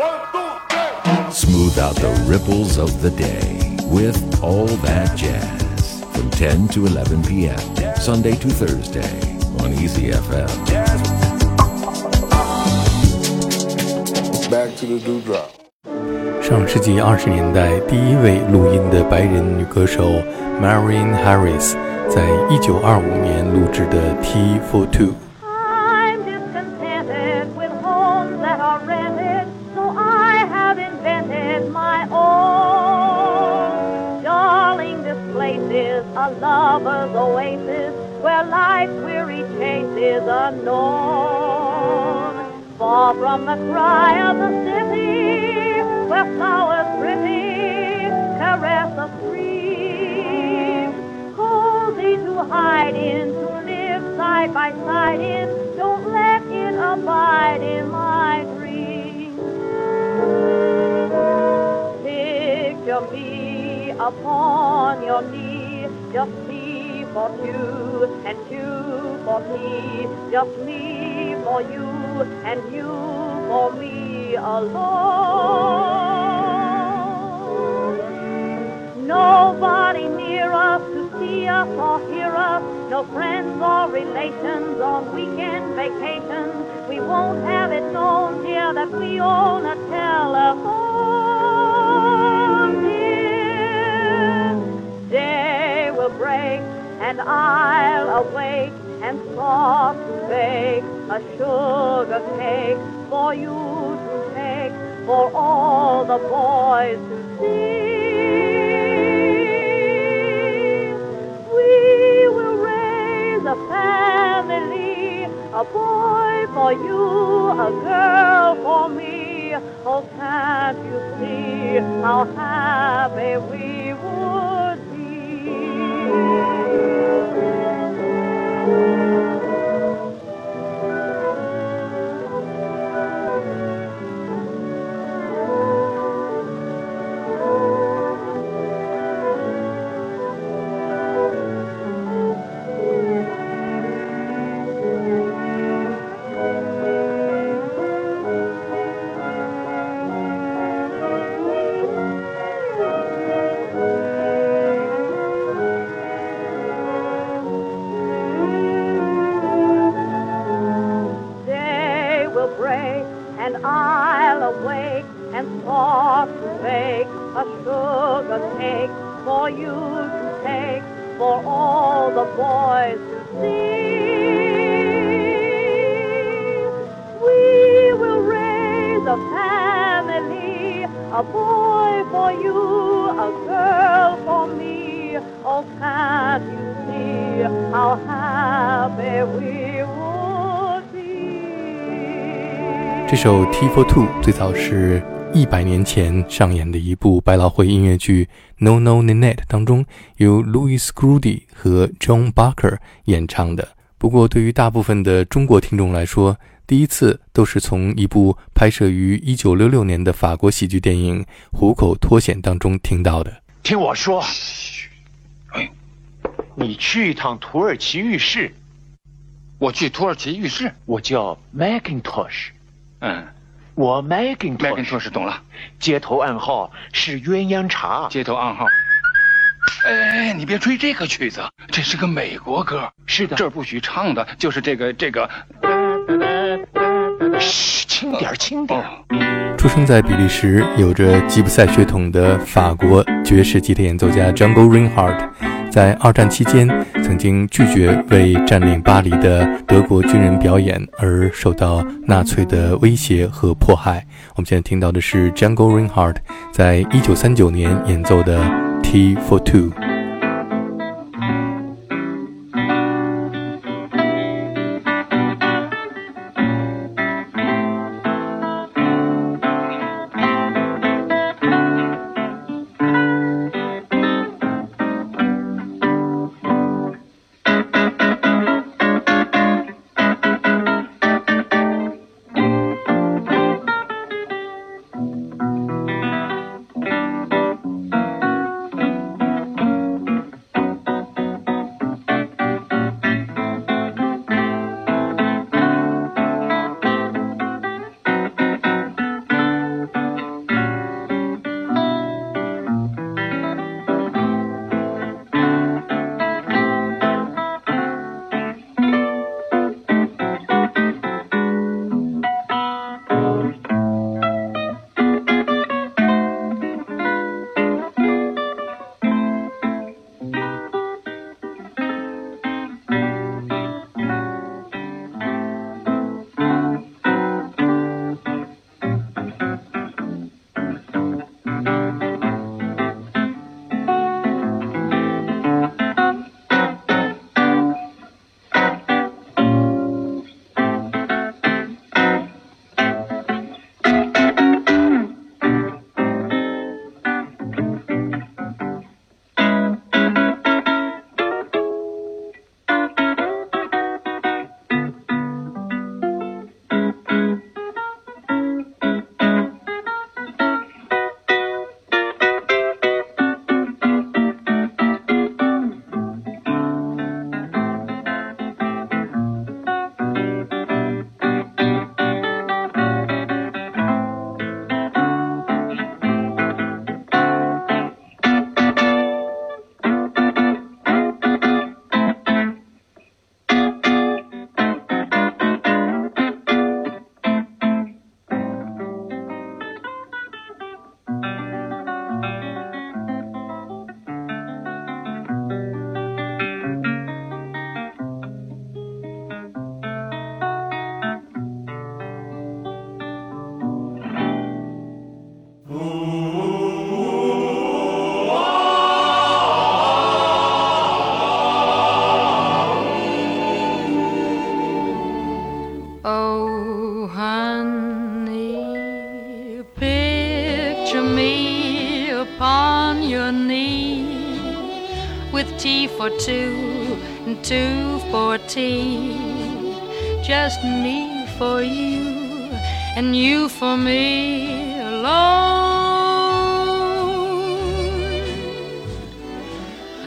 One, two, three. Smooth out the ripples of the day with all that jazz from 10 to 11 p.m. Sunday to Thursday on Easy FM. Back to the do drop. 上世纪二十年代，第一位录音的白人女歌手 Marion Harris 在1925年录制的《Tea for Two》。From the cry of the city, where flowers pretty caress the stream. Cozy to hide in, to live side by side in. Don't let it abide in my dreams. Picture me upon your knee, just me for two, and two for me, just me for you, and you for me alone. Nobody near us to see us or hear us, no friends or relations on weekend vacations. We won't have it known, dear, that we own a telephone. Dear, day will break and I'll awake and softly bake a sugar cake for you to take, for all the boys to see. We will raise a family, a boy for you, a girl for me. Oh, can't you see how happy we 这首《T for Two》最早是一百年前上演的一部百老汇音乐剧《No No Nanette》当中，由 Louis Grudy 和 John Barker 演唱的。不过，对于大部分的中国听众来说，第一次都是从一部拍摄于1966年的法国喜剧电影《虎口脱险》当中听到的。听我说，哎，你去一趟土耳其浴室，我去土耳其浴室。我叫 Macintosh，嗯我 Macintosh，，Macintosh 懂了。街头暗号是鸳鸯茶。街头暗号。哎，你别吹这个曲子，这是个美国歌。是的这儿不许唱的就是这个这个。嘘，轻点，轻点。哦，出生在比利时、有着吉普赛血统的法国爵士吉他演奏家 Django Reinhardt，在二战期间曾经拒绝为占领巴黎的德国军人表演，而受到纳粹的威胁和迫害。我们现在听到的是 Jungle Reinhardt 在一九三九年演奏的《T for Two》。For two and two for tea. Just me for you and you for me alone.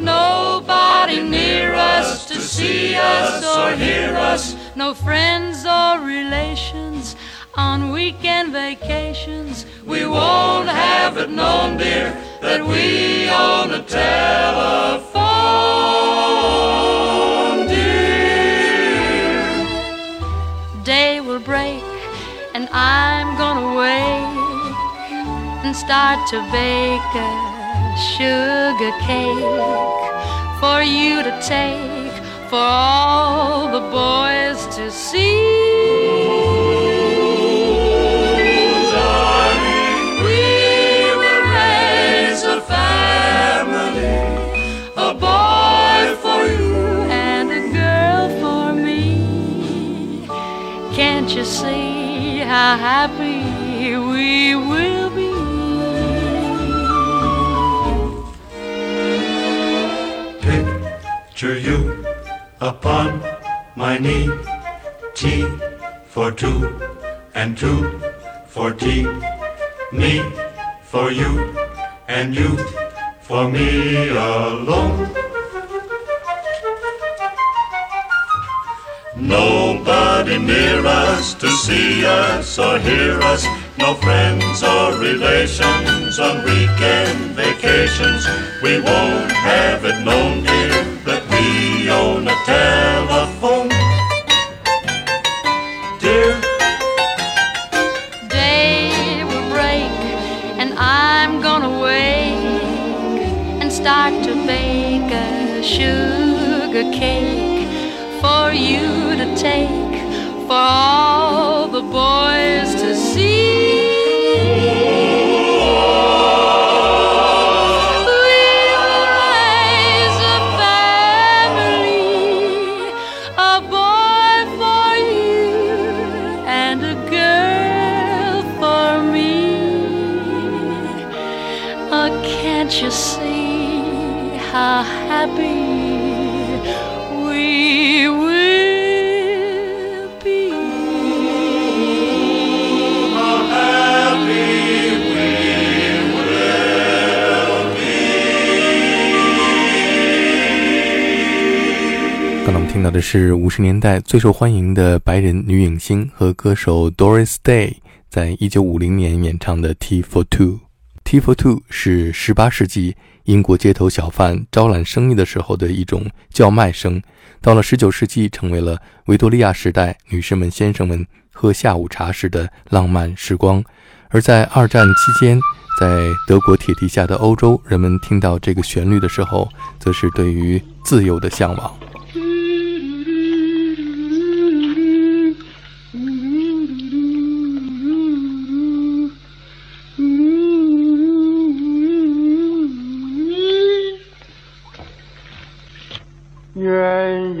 Nobody near us to see us or hear us, no friends or relations on weekend vacations. We won't have it known, dear, that we own a telephone, I'm gonna wake and start to bake a sugar cake for you to take for all the boys to see. We will raise a family, a boy for you and a girl for me. Can't you see how happy we will be? Picture you upon my knee. Tea for two and two for tea. Me for you and you for me alone. Nobody near us to see us or hear us. No friends or relations on weekend vacations. We won't have it known, dear, that we own a telephone. Dear, day will break and I'm gonna wake and start to bake a sugar cake for all the boys to see. We'll raise a family, a boy for you and a girl for me. Uh, can't you see how happy 听到的是五十年代最受欢迎的白人女影星和歌手 Doris Day 在一九五零年演唱的《T for Two》。T for Two 是十八世纪英国街头小贩招揽生意的时候的一种叫卖声，到了十九世纪成为了维多利亚时代女士们、先生们喝下午茶时的浪漫时光。而在二战期间，在德国铁蹄下的欧洲，人们听到这个旋律的时候，则是对于自由的向往。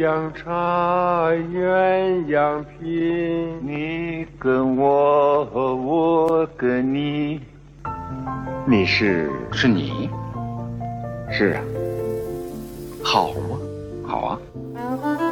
鸯茶，鸳鸯品，你跟我，我跟你，你是是你，是啊，好吗，好啊。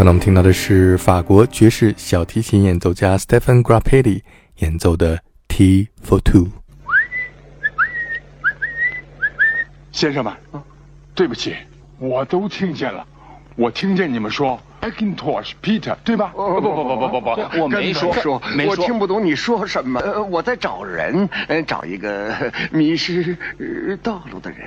刚才我们听到的是法国爵士小提琴演奏家 Stephen Grappelli 演奏的 T for Two。先生们，对不起，我都听见了，我听见你们说 Macintosh Peter，对吧？不不不不不不，我没说说，我听不懂你说什么。呃，我在找人，找一个迷失道路的人。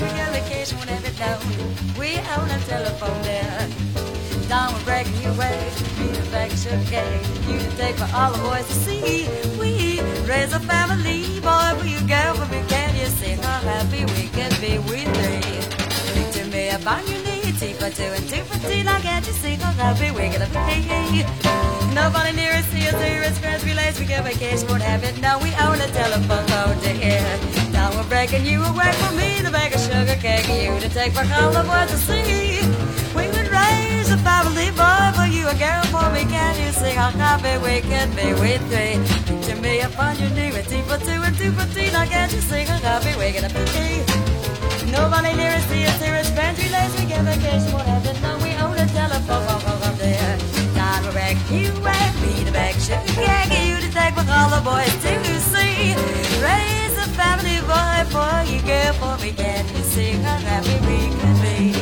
we got vacation whenever down. We own a telephone there. Down we're breaking you away. Be the bag of cake. You to take for all the boys to see. We raise a family, boy, for you go for me. Can you see how happy we can be? We three. Speak to me about your need. Tea for two and two for two. Now can't you see how happy we're gonna be? Nobody near us, see us, hear us, friends, relays. We get vacation, won't have it. Now we own a telephone phone to hear. Now we're breaking you away from me, the bag of sugar cake you to take back all the boys to see. We would raise a family boy for you, a girl for me. Can you sing how happy we can be with three? Picture me upon your knee with two for two and two for three. Now can't you sing how happy we're gonna be? Nobody near us, see us, here is pantry lace. We get vacation, won't have to we own a telephone from there. Now we're breaking you away, me the of sugar cake you to take back all the boys to see. Raise family boy boy, you get for you,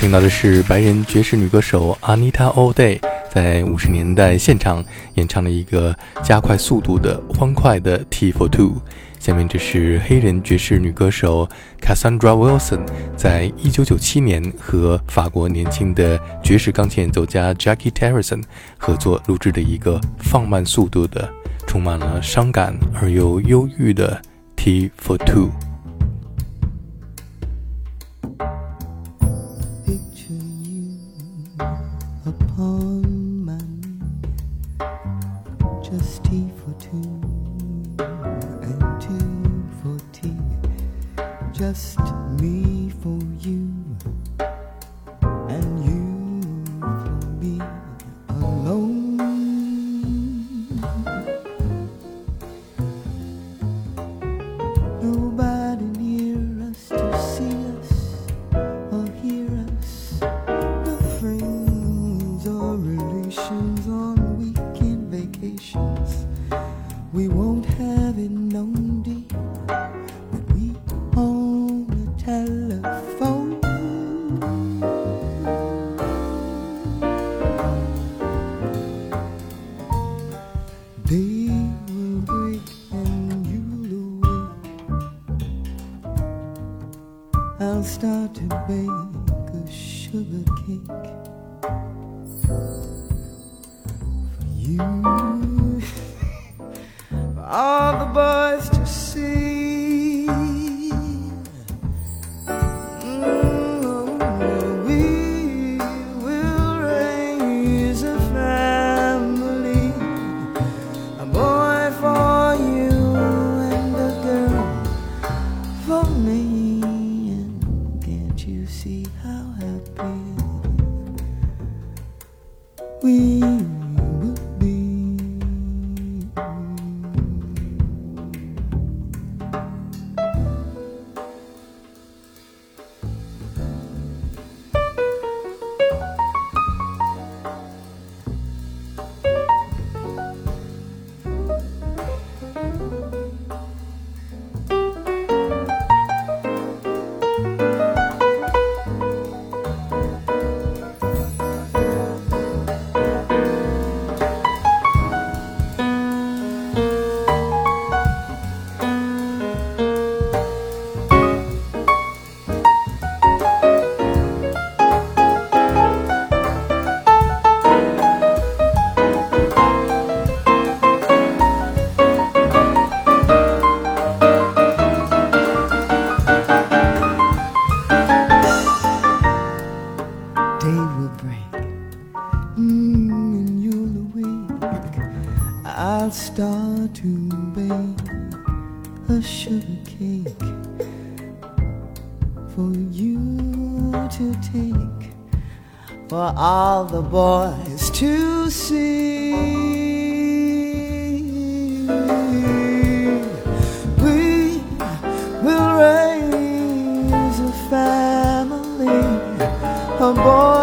听到的是白人爵士女歌手 Anita O'Day 在五十年代现场演唱的一个加快速度的欢快的 T for Two。下面这是黑人爵士女歌手 Cassandra Wilson 在一九九七年和法国年轻的爵士钢琴演奏家 Jackie Terrison 合作录制的一个放慢速度的、充满了伤感而又忧郁的 T for Two。upon my knee. Just tea for two and two for tea. Just me for you and you for me alone. Nobody for all the boys to see. We will raise a family, a boy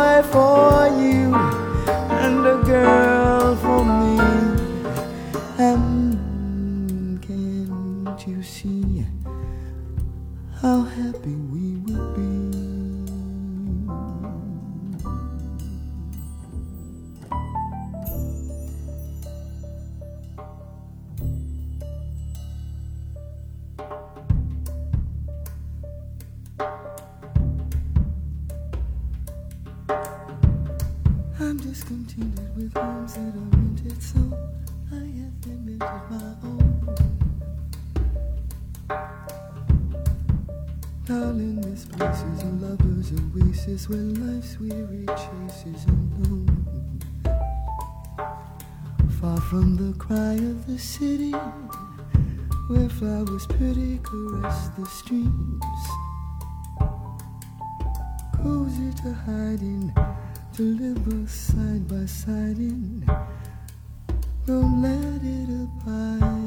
I'm discontented with homes that are rented, so I have invented my own. Darling, this place is a lover's oasis where life's weary chase is unknown. Far from the cry of the city, where flowers pretty caress the streams. Cozy to hide in, to live side by side in. Don't let it abide.